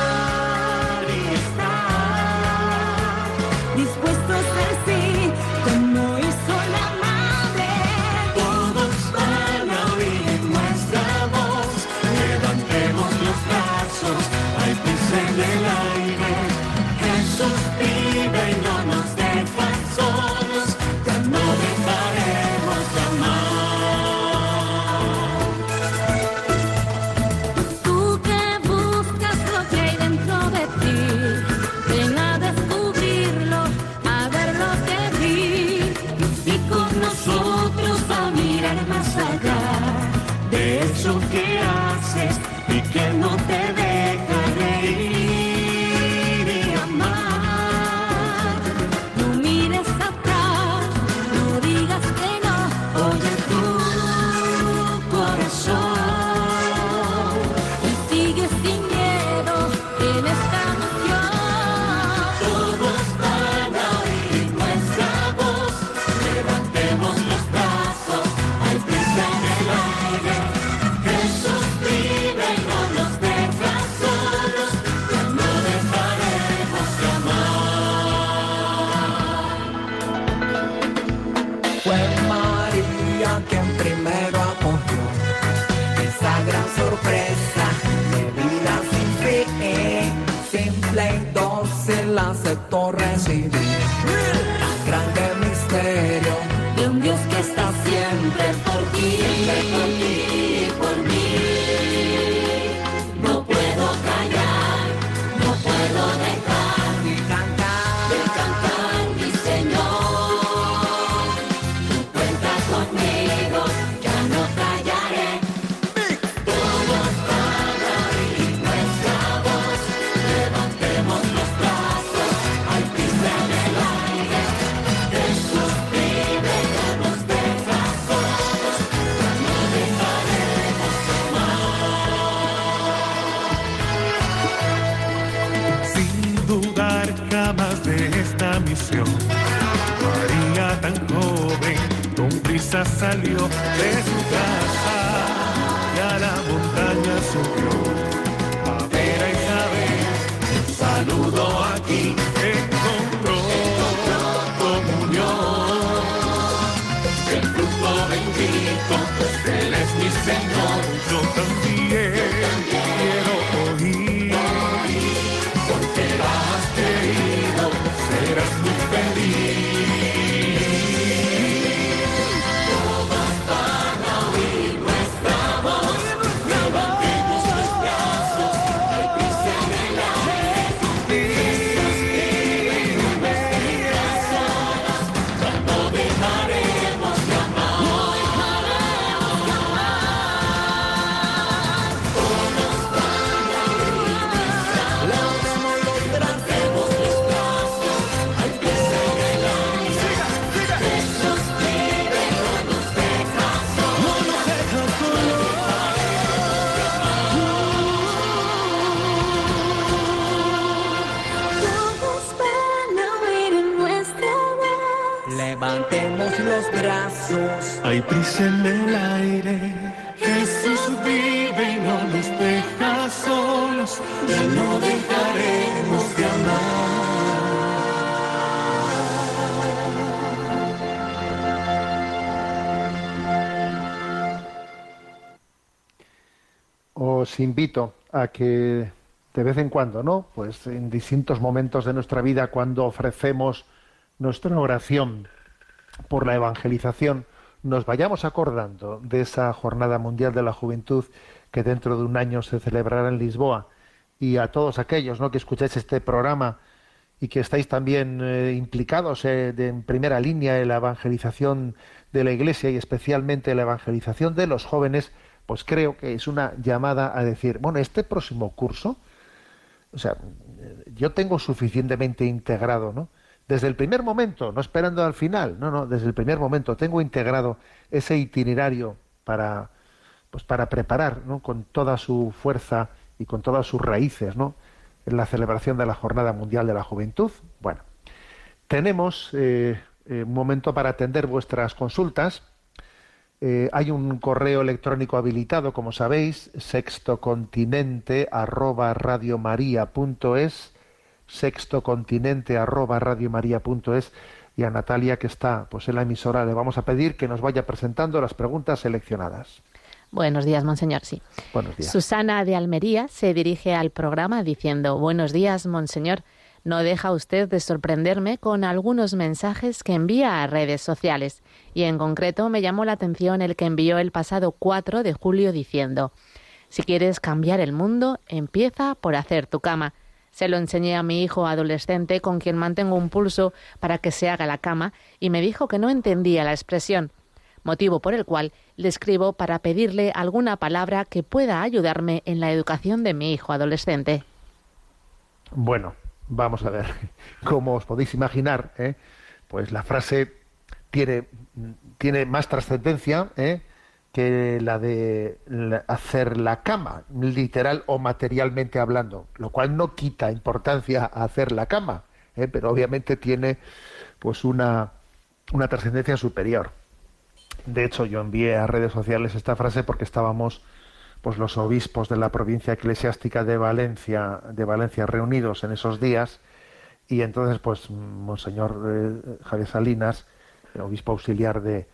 Hay prisa en el aire. Jesús vive y no nos deja solos. Ya no dejaremos de amar. Os invito a que de vez en cuando, ¿no? Pues en distintos momentos de nuestra vida, cuando ofrecemos nuestra oración por la evangelización, nos vayamos acordando de esa Jornada Mundial de la Juventud que dentro de un año se celebrará en Lisboa. Y a todos aquellos ¿no? que escucháis este programa y que estáis también eh, implicados eh, en primera línea en la evangelización de la Iglesia y especialmente la evangelización de los jóvenes, pues creo que es una llamada a decir, bueno, este próximo curso, o sea, yo tengo suficientemente integrado, ¿no? Desde el primer momento, no esperando al final, no, no, desde el primer momento tengo integrado ese itinerario para, pues para preparar, ¿no? Con toda su fuerza y con todas sus raíces, ¿no? En la celebración de la Jornada Mundial de la Juventud. Bueno, tenemos eh, eh, un momento para atender vuestras consultas eh, hay un correo electrónico habilitado, como sabéis, sextocontinente arroba radiomaria.es, sextocontinente arroba radiomaria.es, y a Natalia, que está pues, en la emisora, le vamos a pedir que nos vaya presentando las preguntas seleccionadas. Buenos días, monseñor, sí. Buenos días. Susana de Almería se dirige al programa diciendo, Buenos días, monseñor. No deja usted de sorprenderme con algunos mensajes que envía a redes sociales y en concreto me llamó la atención el que envió el pasado 4 de julio diciendo Si quieres cambiar el mundo, empieza por hacer tu cama. Se lo enseñé a mi hijo adolescente con quien mantengo un pulso para que se haga la cama y me dijo que no entendía la expresión, motivo por el cual le escribo para pedirle alguna palabra que pueda ayudarme en la educación de mi hijo adolescente. Bueno, Vamos a ver, como os podéis imaginar, ¿eh? pues la frase tiene, tiene más trascendencia ¿eh? Que la de hacer la cama, literal o materialmente hablando, lo cual no quita importancia a hacer la cama, ¿eh? pero obviamente tiene pues una, una trascendencia superior. De hecho, yo envié a redes sociales esta frase porque estábamos pues los obispos de la provincia eclesiástica de Valencia, de Valencia reunidos en esos días, y entonces pues Monseñor eh, Javier Salinas, el obispo auxiliar de,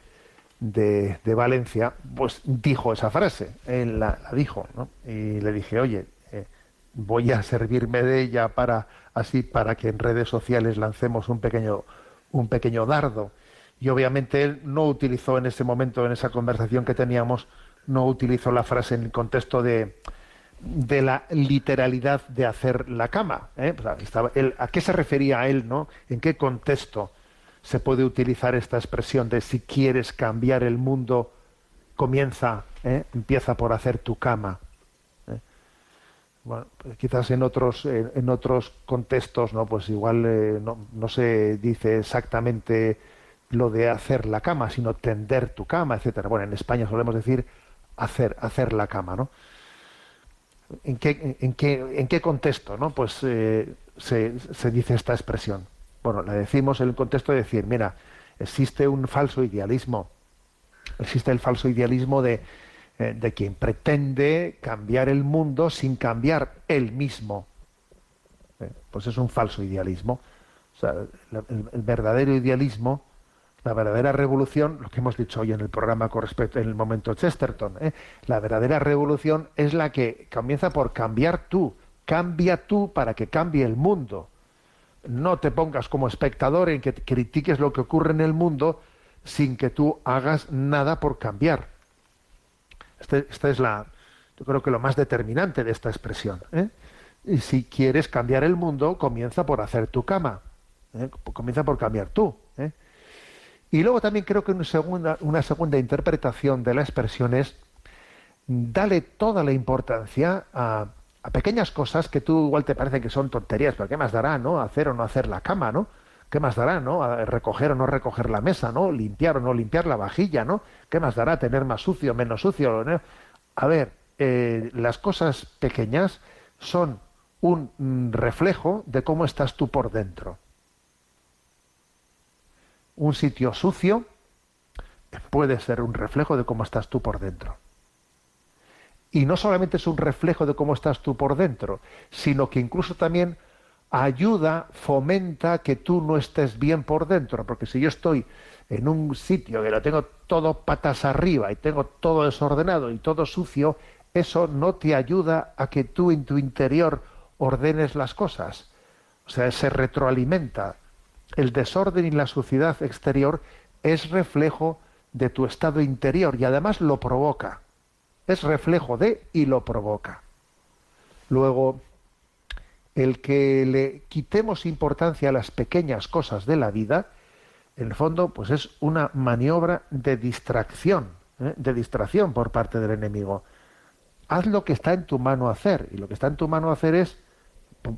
de, Valencia, pues dijo esa frase, él la, dijo, ¿no? Y le dije, oye, eh, voy a servirme de ella para así para que en redes sociales lancemos un pequeño un pequeño dardo. Y obviamente él no utilizó en ese momento, en esa conversación que teníamos, no utilizó la frase en el contexto de, de la literalidad de hacer la cama. ¿eh? ¿A qué se refería él? ¿no? ¿En qué contexto se puede utilizar esta expresión de si quieres cambiar el mundo, comienza, ¿eh? empieza por hacer tu cama? ¿eh? Pues quizás en otros, en otros contextos, ¿no? Pues igual no, no se dice exactamente lo de hacer la cama, sino tender tu cama, etcétera. Bueno, en España solemos decir hacer, hacer la cama, ¿no? ¿En qué, en qué, en qué contexto ¿no? pues, eh, se, se, dice esta expresión? Bueno, la decimos en el contexto de decir, mira, existe un falso idealismo, existe el falso idealismo de, eh, de quien pretende cambiar el mundo sin cambiar él mismo. Eh, pues es un falso idealismo. El verdadero idealismo la verdadera revolución, lo que hemos dicho hoy en el programa con respecto en el momento Chesterton, ¿eh? la verdadera revolución es la que comienza por cambiar tú, cambia tú para que cambie el mundo. No te pongas como espectador en que critiques lo que ocurre en el mundo sin que tú hagas nada por cambiar. Este, esta es la, yo creo que lo más determinante de esta expresión. ¿eh? Y si quieres cambiar el mundo, comienza por hacer tu cama. ¿eh? Comienza por cambiar tú. ¿eh? Y luego también creo que una segunda, una segunda interpretación de la expresión es dale toda la importancia a, pequeñas cosas que tú igual te parecen que son tonterías, pero ¿qué más dará, no? Hacer o no hacer la cama, ¿no? ¿Qué más dará, no? recoger o no recoger la mesa, ¿no? Limpiar o no limpiar la vajilla, ¿no? ¿Qué más dará tener más sucio, menos sucio? A ver, eh, las cosas pequeñas son un mm, reflejo de cómo estás tú por dentro un sitio sucio puede ser un reflejo de cómo estás tú por dentro. Y no solamente es un reflejo de cómo estás tú por dentro, sino que incluso también ayuda, fomenta que tú no estés bien por dentro, porque si yo estoy en un sitio que lo tengo todo patas arriba y tengo todo desordenado y todo sucio, eso no te ayuda a que tú en tu interior ordenes las cosas. O sea, se retroalimenta. El desorden y la suciedad exterior es reflejo de tu estado interior y además lo provoca. Es reflejo de y lo provoca. Luego, el que le quitemos importancia a las pequeñas cosas de la vida, en el fondo, pues es una maniobra de distracción, ¿eh? de distracción por parte del enemigo. Haz lo que está en tu mano hacer, y lo que está en tu mano hacer es,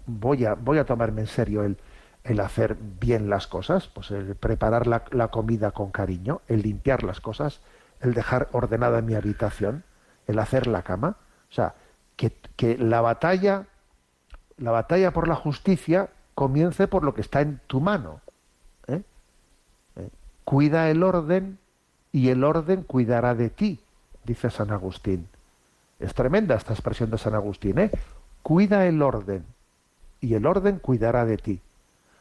voy a, voy a tomarme en serio el, el hacer bien las cosas, pues el preparar la, la, comida con cariño, el limpiar las cosas, el dejar ordenada mi habitación, el hacer la cama. O sea, que, que la batalla, la batalla por la justicia comience por lo que está en tu mano. ¿eh? ¿Eh? Cuida el orden y el orden cuidará de ti, dice San Agustín. Es tremenda esta expresión de San Agustín, ¿eh? Cuida el orden y el orden cuidará de ti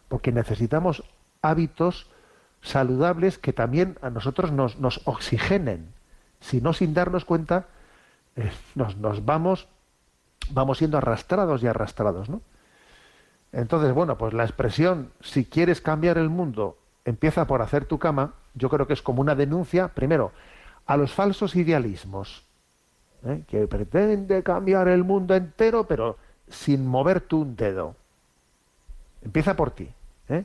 porque necesitamos hábitos saludables que también a nosotros nos, nos oxigenen. Si no, sin darnos cuenta, nos, nos, vamos, vamos siendo arrastrados y arrastrados, ¿no? Entonces, bueno, pues la expresión, si quieres cambiar el mundo, empieza por hacer tu cama, yo creo que es como una denuncia, primero, a los falsos idealismos, ¿eh? que pretende cambiar el mundo entero, pero sin mover tú un dedo. Empieza por ti. ¿eh?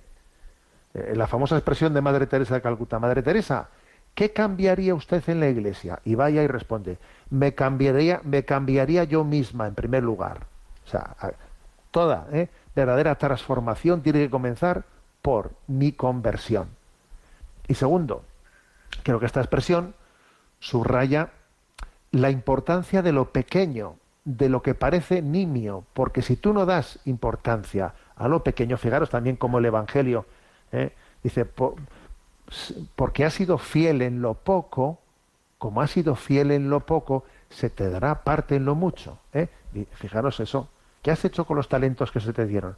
Eh, la famosa expresión de Madre Teresa de Calcuta, Madre Teresa, ¿qué cambiaría usted en la iglesia? Y vaya y responde, me cambiaría, me cambiaría yo misma en primer lugar. O sea, toda ¿eh? verdadera transformación tiene que comenzar por mi conversión. Y segundo, creo que esta expresión subraya la importancia de lo pequeño, de lo que parece nimio, porque si tú no das importancia a lo pequeño. Fijaros también como el Evangelio ¿eh? dice, porque has sido fiel en lo poco, como has sido fiel en lo poco, se te dará parte en lo mucho. ¿eh? fijaros eso. ¿Qué has hecho con los talentos que se te dieron?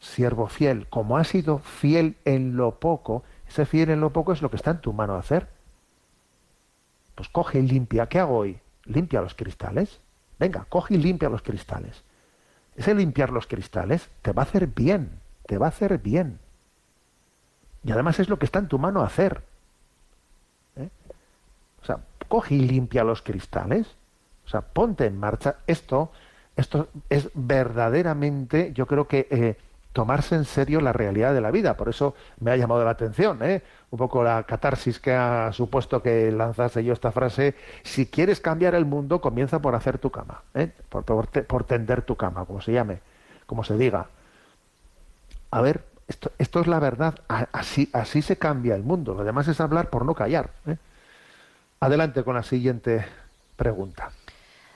Siervo fiel, como has sido fiel en lo poco, ese fiel en lo poco es lo que está en tu mano hacer. Pues coge y limpia. ¿Qué hago hoy? Limpia los cristales. Venga, coge y limpia los cristales ese limpiar los cristales te va a hacer bien, te va a hacer bien. Y además es lo que está en tu mano hacer. ¿eh? O sea, coge y limpia los cristales. O sea, ponte en marcha. Esto, esto es verdaderamente, yo creo que eh, tomarse en serio la realidad de la vida. Por eso me ha llamado la atención, ¿eh? un poco la catarsis que ha supuesto que lanzase yo esta frase. Si quieres cambiar el mundo, comienza por hacer tu cama, ¿eh? por, por, tender tu cama, como se llame, como se diga. A ver, esto, es la verdad, así, así se cambia el mundo. Lo demás es hablar por no callar. ¿eh? Adelante con la siguiente pregunta.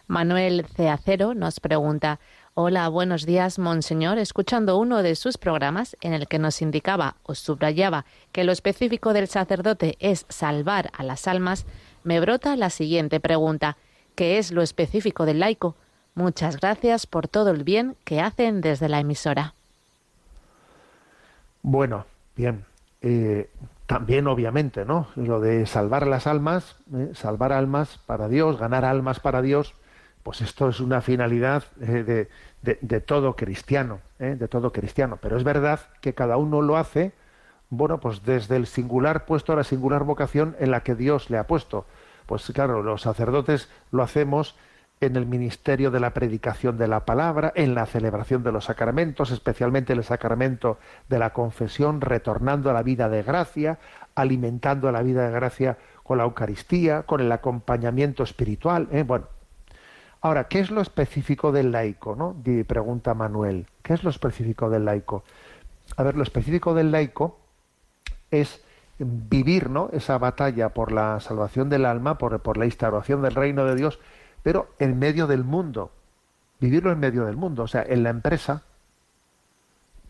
Manuel Ceacero nos pregunta, Hola, buenos días, Monseñor. Escuchando uno de sus programas en el que nos indicaba o subrayaba que lo específico del sacerdote es salvar a las almas, me brota la siguiente pregunta. ¿Qué es lo específico del laico? Muchas gracias por todo el bien que hacen desde la emisora. Bueno, bien. Eh, también, obviamente, ¿no? Lo de salvar las almas, eh, salvar almas para Dios, ganar almas para Dios, pues esto es una finalidad eh, de, todo cristiano, de todo cristiano. Pero es verdad que cada uno lo hace, bueno, pues desde el singular puesto a la singular vocación en la que Dios le ha puesto. Pues claro, los sacerdotes lo hacemos en el ministerio de la predicación de la palabra, en la celebración de los sacramentos, especialmente el sacramento de la confesión, retornando a la vida de gracia, alimentando la vida de gracia con la Eucaristía, con el acompañamiento espiritual. ¿eh? Bueno, Ahora, ¿qué es lo específico del laico? ¿no? Pregunta Manuel. ¿Qué es lo específico del laico? A ver, lo específico del laico es vivir ¿no? esa batalla por la salvación del alma, por, por la instauración del reino de Dios, pero en medio del mundo. Vivirlo en medio del mundo, o sea, en la empresa,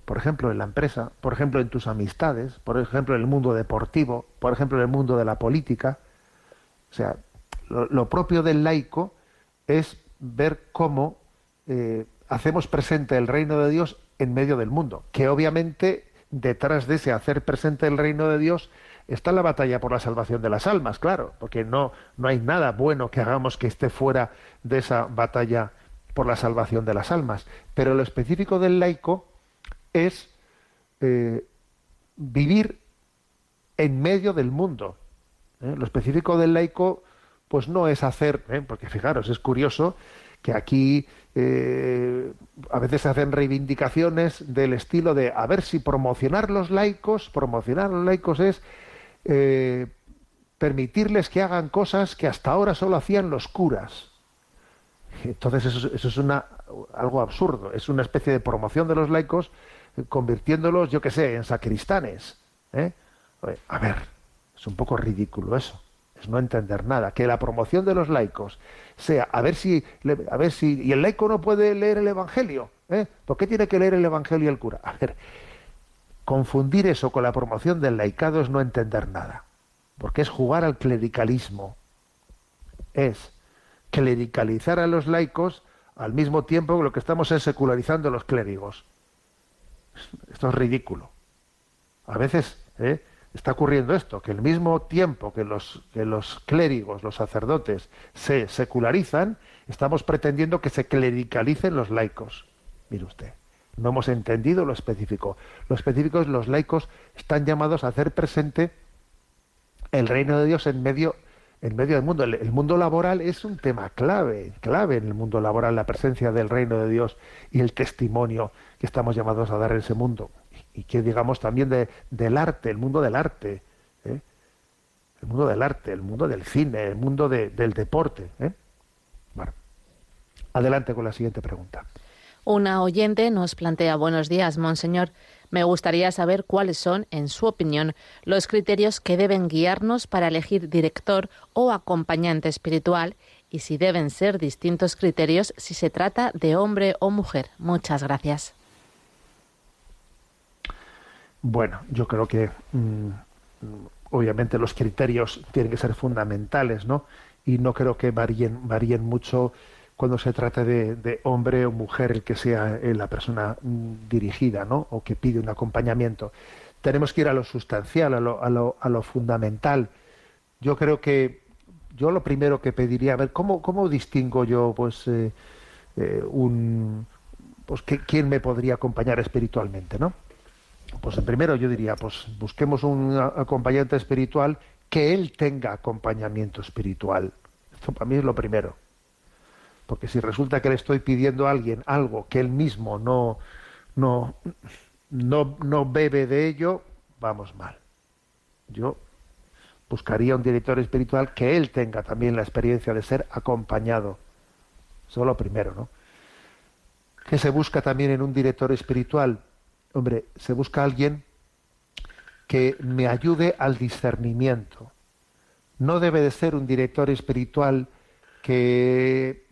por ejemplo, en la empresa, por ejemplo, en tus amistades, por ejemplo, en el mundo deportivo, por ejemplo, en el mundo de la política. O sea, lo, propio del laico es ver cómo eh, hacemos presente el reino de Dios en medio del mundo, que obviamente detrás de ese hacer presente el reino de Dios está la batalla por la salvación de las almas, claro, porque no, no hay nada bueno que hagamos que esté fuera de esa batalla por la salvación de las almas. Pero lo específico del laico es eh, vivir en medio del mundo. ¿eh? Lo específico del laico, pues no es hacer, ¿eh? porque fijaros, es curioso que aquí a veces se hacen reivindicaciones del estilo de a ver si promocionar los laicos, promocionar los laicos es permitirles que hagan cosas que hasta ahora solo hacían los curas. Entonces eso, es algo absurdo, es una especie de promoción de los laicos convirtiéndolos, yo qué sé, en sacristanes. ¿eh? A ver, es un poco ridículo eso. Es no entender nada. Que la promoción de los laicos sea, a ver si, a ver si, y el laico no puede leer el Evangelio. ¿eh? ¿Por qué tiene que leer el Evangelio el cura? A ver, confundir eso con la promoción del laicado es no entender nada. Porque es jugar al clericalismo. Es clericalizar a los laicos al mismo tiempo que lo que estamos es secularizando a los clérigos. Esto es ridículo. A veces ¿eh? está ocurriendo esto, que al mismo tiempo que los, que los clérigos, los sacerdotes, se secularizan, estamos pretendiendo que se clericalicen los laicos. Mire usted, no hemos entendido lo específico. Lo específico es los laicos están llamados a hacer presente el reino de Dios en medio en medio del mundo. El, mundo laboral es un tema clave, clave en el mundo laboral, la presencia del reino de Dios y el testimonio que estamos llamados a dar en ese mundo. Y que digamos también de, del arte, el mundo del arte. ¿eh? El mundo del arte, el mundo del cine, el mundo del deporte. ¿eh? Bueno, adelante con la siguiente pregunta. Una oyente nos plantea, buenos días, monseñor. Me gustaría saber cuáles son, en su opinión, los criterios que deben guiarnos para elegir director o acompañante espiritual y si deben ser distintos criterios si se trata de hombre o mujer. Muchas gracias. Bueno, yo creo que mm, obviamente los criterios tienen que ser fundamentales, ¿no? Y no creo que varíen, varíen mucho cuando se trata de, hombre o mujer el que sea eh, la persona mm, dirigida, ¿no? O que pide un acompañamiento. Tenemos que ir a lo sustancial, a lo, a lo, a lo fundamental. Yo creo que yo lo primero que pediría, a ver, ¿cómo, cómo distingo yo, pues, eh, eh, un, pues, quién me podría acompañar espiritualmente, ¿no? Pues primero yo diría, pues busquemos un acompañante espiritual que él tenga acompañamiento espiritual. Esto para mí es lo primero. Porque si resulta que le estoy pidiendo a alguien algo que él mismo no, no, no, no bebe de ello, vamos mal. Yo buscaría un director espiritual que él tenga también la experiencia de ser acompañado. Eso es lo primero, ¿no? ¿Qué se busca también en un director espiritual? hombre, se busca alguien que me ayude al discernimiento. No debe de ser un director espiritual que,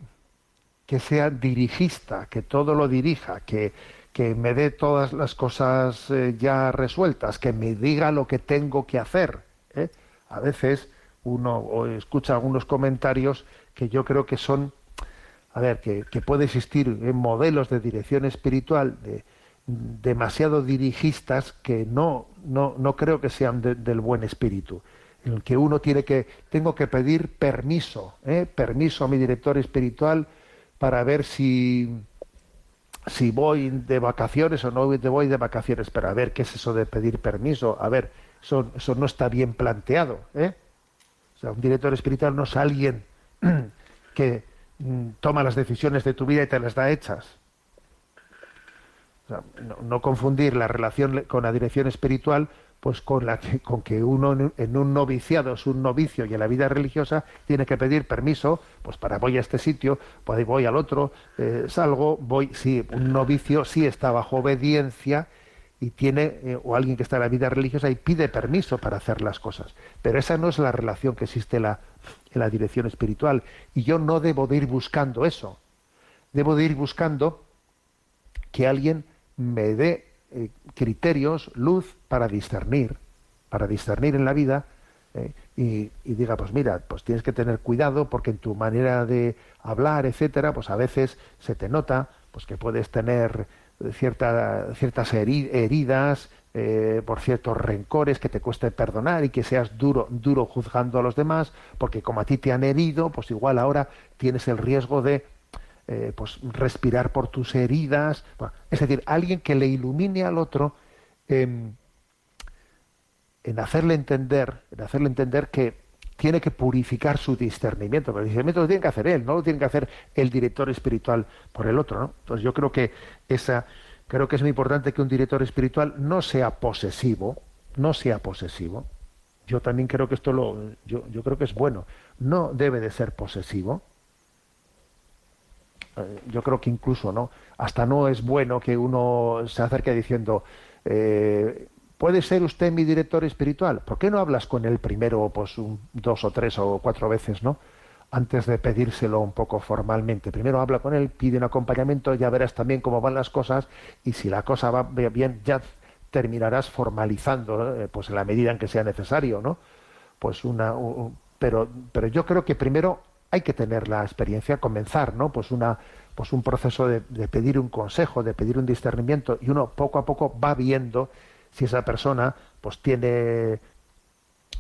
que sea dirigista, que todo lo dirija, que, que me dé todas las cosas eh, ya resueltas, que me diga lo que tengo que hacer. ¿eh? A veces uno escucha algunos comentarios que yo creo que son, a ver, que, que puede existir en modelos de dirección espiritual, de, demasiado dirigistas que no, no, no creo que sean del buen espíritu. En el que uno tiene que, tengo que pedir permiso, ¿eh? permiso a mi director espiritual para ver si, si voy de vacaciones o no voy de vacaciones. Pero a ver, ¿qué es eso de pedir permiso? A ver, eso, eso no está bien planteado. ¿eh? O sea, un director espiritual no es alguien que mm, toma las decisiones de tu vida y te las da hechas no, confundir la relación con la dirección espiritual pues con la que, con que uno en, un noviciado es un novicio y en la vida religiosa tiene que pedir permiso pues para voy a este sitio pues voy al otro eh, salgo voy sí un novicio sí está bajo obediencia y tiene eh, o alguien que está en la vida religiosa y pide permiso para hacer las cosas. Pero esa no es la relación que existe en la, en la dirección espiritual. Y yo no debo de ir buscando eso. Debo de ir buscando que alguien me dé eh, criterios, luz para discernir, para discernir en la vida eh, y, diga, pues mira, pues tienes que tener cuidado porque en tu manera de hablar, etcétera, pues a veces se te nota pues que puedes tener cierta, ciertas heridas eh, por ciertos rencores que te cueste perdonar y que seas duro, duro juzgando a los demás, porque como a ti te han herido, pues igual ahora tienes el riesgo de eh, pues respirar por tus heridas. es decir, alguien que le ilumine al otro en hacerle entender, en hacerle entender que tiene que purificar su discernimiento, pero el discernimiento lo tiene que hacer él, no lo tiene que hacer el director espiritual por el otro, ¿no? Entonces yo creo que esa, creo que es muy importante que un director espiritual no sea posesivo, no sea posesivo. Yo también creo que esto lo, yo, yo creo que es bueno. No debe de ser posesivo. Eh, yo creo que incluso no, hasta no es bueno que uno se acerque diciendo eh, ¿Puede ser usted mi director espiritual? ¿Por qué no hablas con él primero, pues dos o tres o cuatro veces, ¿no? Antes de pedírselo un poco formalmente. Primero habla con él, pide un acompañamiento, ya verás también cómo van las cosas y si la cosa va bien, ya terminarás formalizando, eh, pues en la medida en que sea necesario, ¿no? Pues una, pero, pero yo creo que primero hay que tener la experiencia, comenzar, ¿no? Pues una, pues un proceso de, pedir un consejo, de pedir un discernimiento y uno poco a poco va viendo si esa persona pues tiene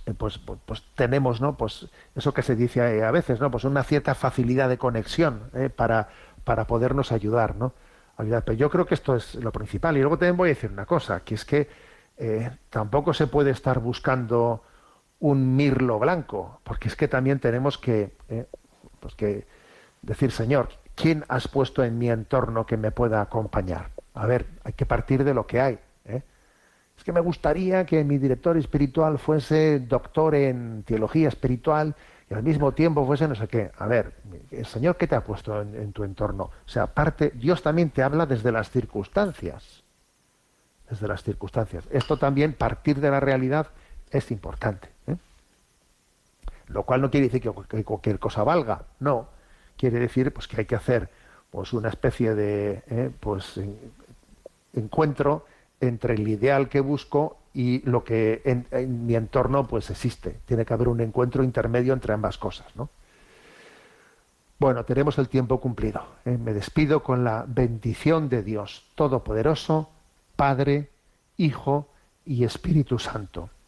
eh, pues, pues, pues, tenemos no pues eso que se dice a veces no pues una cierta facilidad de conexión ¿eh? para para podernos ayudar no pero yo creo que esto es lo principal y luego también voy a decir una cosa que es que eh, tampoco se puede estar buscando un mirlo blanco porque es que también tenemos que pues que decir señor quién has puesto en mi entorno que me pueda acompañar a ver hay que partir de lo que hay es que me gustaría que mi director espiritual fuese doctor en teología espiritual y al mismo tiempo fuese no sé qué. A ver, el Señor, ¿qué te ha puesto en, tu entorno? O sea, aparte, Dios también te habla desde las circunstancias. Desde las circunstancias. Esto también, partir de la realidad, es importante. ¿eh? Lo cual no quiere decir que, cualquier cosa valga. No. Quiere decir pues, que hay que hacer pues, una especie de ¿eh? pues, encuentro entre el ideal que busco y lo que en, mi entorno pues existe. Tiene que haber un encuentro intermedio entre ambas cosas, ¿no? Bueno, tenemos el tiempo cumplido. ¿eh? Me despido con la bendición de Dios Todopoderoso, Padre, Hijo y Espíritu Santo.